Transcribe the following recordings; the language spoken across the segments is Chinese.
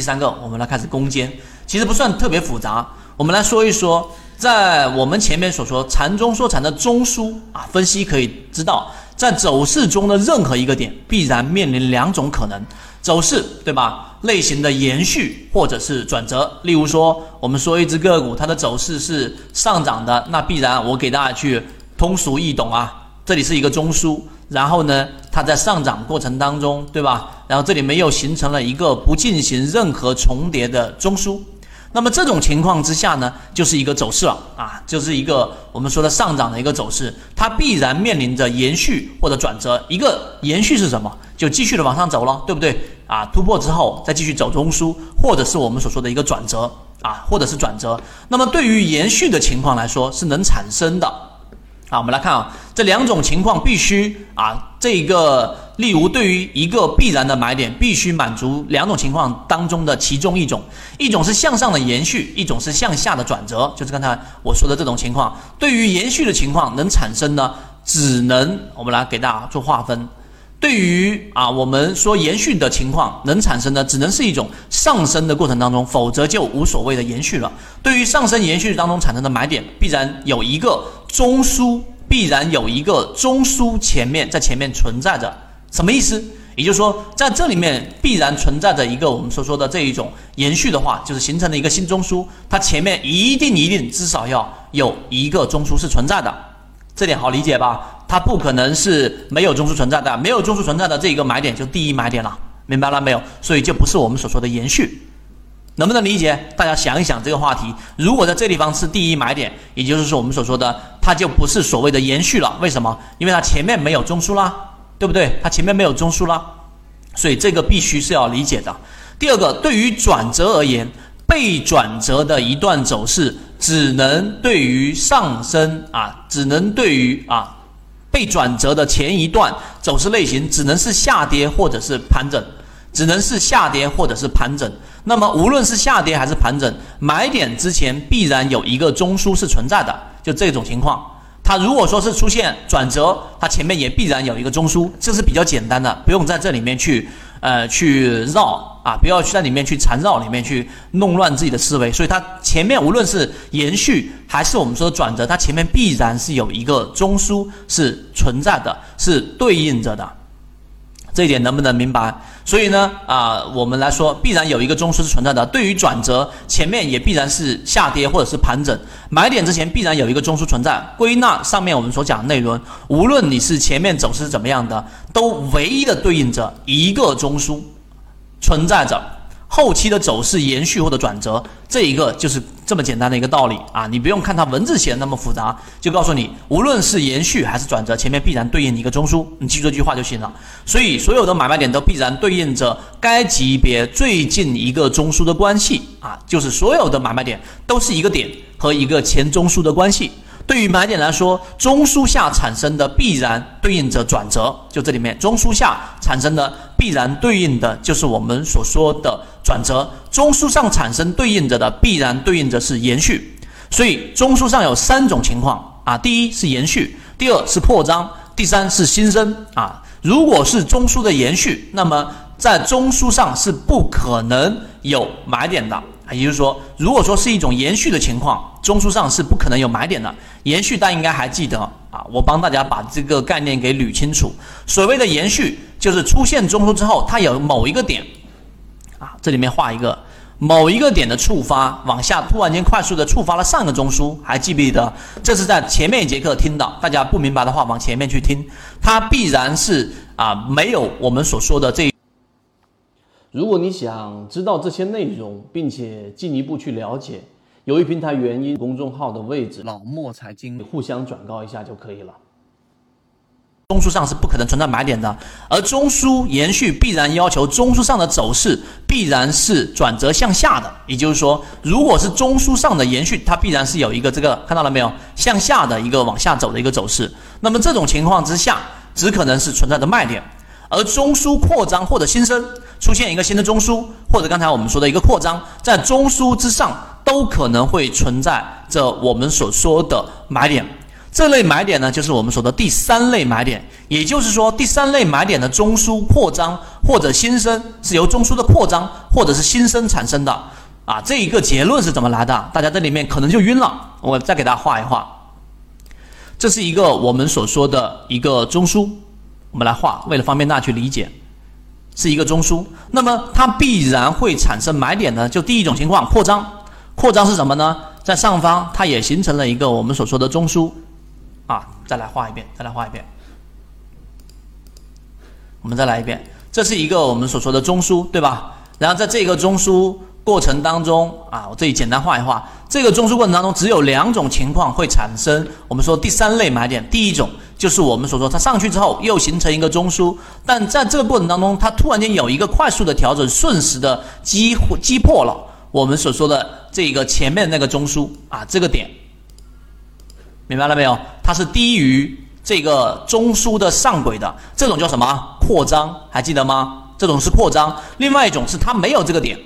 第三个，我们来开始攻坚，其实不算特别复杂。我们来说一说，在我们前面所说禅中说禅的中枢啊，分析可以知道，在走势中的任何一个点，必然面临两种可能走势，对吧？类型的延续或者是转折。例如说，我们说一只个股，它的走势是上涨的，那必然我给大家去通俗易懂啊。这里是一个中枢，然后呢，它在上涨过程当中，对吧？然后这里面又形成了一个不进行任何重叠的中枢，那么这种情况之下呢，就是一个走势了啊，就是一个我们说的上涨的一个走势，它必然面临着延续或者转折。一个延续是什么？就继续的往上走了，对不对？啊，突破之后再继续走中枢，或者是我们所说的一个转折啊，或者是转折。那么对于延续的情况来说，是能产生的。啊，我们来看啊，这两种情况必须啊，这个例如对于一个必然的买点，必须满足两种情况当中的其中一种，一种是向上的延续，一种是向下的转折，就是刚才我说的这种情况。对于延续的情况能产生呢，只能我们来给大家做划分。对于啊，我们说延续的情况能产生的，只能是一种上升的过程当中，否则就无所谓的延续了。对于上升延续当中产生的买点，必然有一个中枢，必然有一个中枢前面在前面存在着，什么意思？也就是说，在这里面必然存在着一个我们所说的这一种延续的话，就是形成了一个新中枢，它前面一定一定至少要有一个中枢是存在的，这点好理解吧？它不可能是没有中枢存在的，没有中枢存在的这一个买点就第一买点了，明白了没有？所以就不是我们所说的延续，能不能理解？大家想一想这个话题，如果在这地方是第一买点，也就是说我们所说的它就不是所谓的延续了。为什么？因为它前面没有中枢啦，对不对？它前面没有中枢啦，所以这个必须是要理解的。第二个，对于转折而言，被转折的一段走势只能对于上升啊，只能对于啊。被转折的前一段走势类型只能是下跌或者是盘整，只能是下跌或者是盘整。那么无论是下跌还是盘整，买点之前必然有一个中枢是存在的。就这种情况，它如果说是出现转折，它前面也必然有一个中枢，这是比较简单的，不用在这里面去。呃，去绕啊，不要去在里面去缠绕，里面去弄乱自己的思维。所以它前面无论是延续还是我们说的转折，它前面必然是有一个中枢是存在的，是对应着的。这一点能不能明白？所以呢，啊，我们来说，必然有一个中枢是存在的。对于转折，前面也必然是下跌或者是盘整，买点之前必然有一个中枢存在。归纳上面我们所讲的内容，无论你是前面走势怎么样的，都唯一的对应着一个中枢存在着。后期的走势延续或者转折，这一个就是这么简单的一个道理啊！你不用看它文字写的那么复杂，就告诉你，无论是延续还是转折，前面必然对应一个中枢，你记住这句话就行了。所以，所有的买卖点都必然对应着该级别最近一个中枢的关系啊，就是所有的买卖点都是一个点和一个前中枢的关系。对于买点来说，中枢下产生的必然对应着转折，就这里面中枢下产生的必然对应的就是我们所说的转折，中枢上产生对应着的必然对应着是延续。所以中枢上有三种情况啊，第一是延续，第二是扩张，第三是新生啊。如果是中枢的延续，那么在中枢上是不可能有买点的。也就是说，如果说是一种延续的情况，中枢上是不可能有买点的。延续，大家应该还记得啊，我帮大家把这个概念给捋清楚。所谓的延续，就是出现中枢之后，它有某一个点，啊，这里面画一个某一个点的触发，往下突然间快速的触发了上个中枢，还记不记得？这是在前面一节课听到，大家不明白的话，往前面去听，它必然是啊，没有我们所说的这。如果你想知道这些内容，并且进一步去了解，由于平台原因，公众号的位置老莫财经互相转告一下就可以了。中枢上是不可能存在买点的，而中枢延续必然要求中枢上的走势必然是转折向下的。也就是说，如果是中枢上的延续，它必然是有一个这个看到了没有向下的一个往下走的一个走势。那么这种情况之下，只可能是存在的卖点。而中枢扩张或者新生出现一个新的中枢，或者刚才我们说的一个扩张，在中枢之上都可能会存在着我们所说的买点。这类买点呢，就是我们说的第三类买点。也就是说，第三类买点的中枢扩张或者新生是由中枢的扩张或者是新生产生的啊。这一个结论是怎么来的？大家这里面可能就晕了。我再给大家画一画，这是一个我们所说的一个中枢，我们来画，为了方便大家去理解，是一个中枢。那么它必然会产生买点呢？就第一种情况，扩张。扩张是什么呢？在上方它也形成了一个我们所说的中枢。再来画一遍，再来画一遍。我们再来一遍，这是一个我们所说的中枢，对吧？然后在这个中枢过程当中啊，我这里简单画一画，这个中枢过程当中只有两种情况会产生我们说第三类买点。第一种就是我们所说它上去之后又形成一个中枢，但在这个过程当中，它突然间有一个快速的调整，瞬时的击击破了我们所说的这个前面那个中枢啊，这个点。明白了没有？它是低于这个中枢的上轨的，这种叫什么扩张？还记得吗？这种是扩张。另外一种是它没有这个点，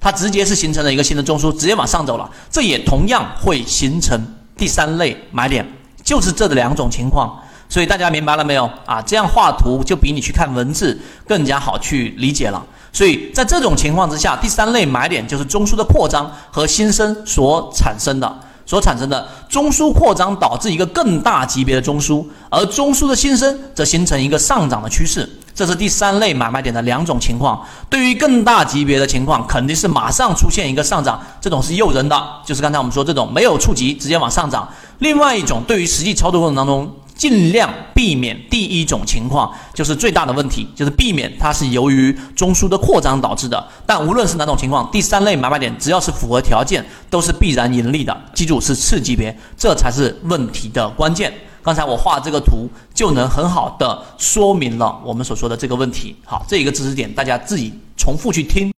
它直接是形成了一个新的中枢，直接往上走了，这也同样会形成第三类买点，就是这两种情况。所以大家明白了没有啊？这样画图就比你去看文字更加好去理解了。所以在这种情况之下，第三类买点就是中枢的扩张和新生所产生的。所产生的中枢扩张导致一个更大级别的中枢，而中枢的新生则形成一个上涨的趋势。这是第三类买卖点的两种情况。对于更大级别的情况，肯定是马上出现一个上涨，这种是诱人的，就是刚才我们说这种没有触及直接往上涨。另外一种，对于实际操作过程当中。尽量避免第一种情况，就是最大的问题，就是避免它是由于中枢的扩张导致的。但无论是哪种情况，第三类买卖点只要是符合条件，都是必然盈利的。记住是次级别，这才是问题的关键。刚才我画这个图就能很好的说明了我们所说的这个问题。好，这一个知识点大家自己重复去听。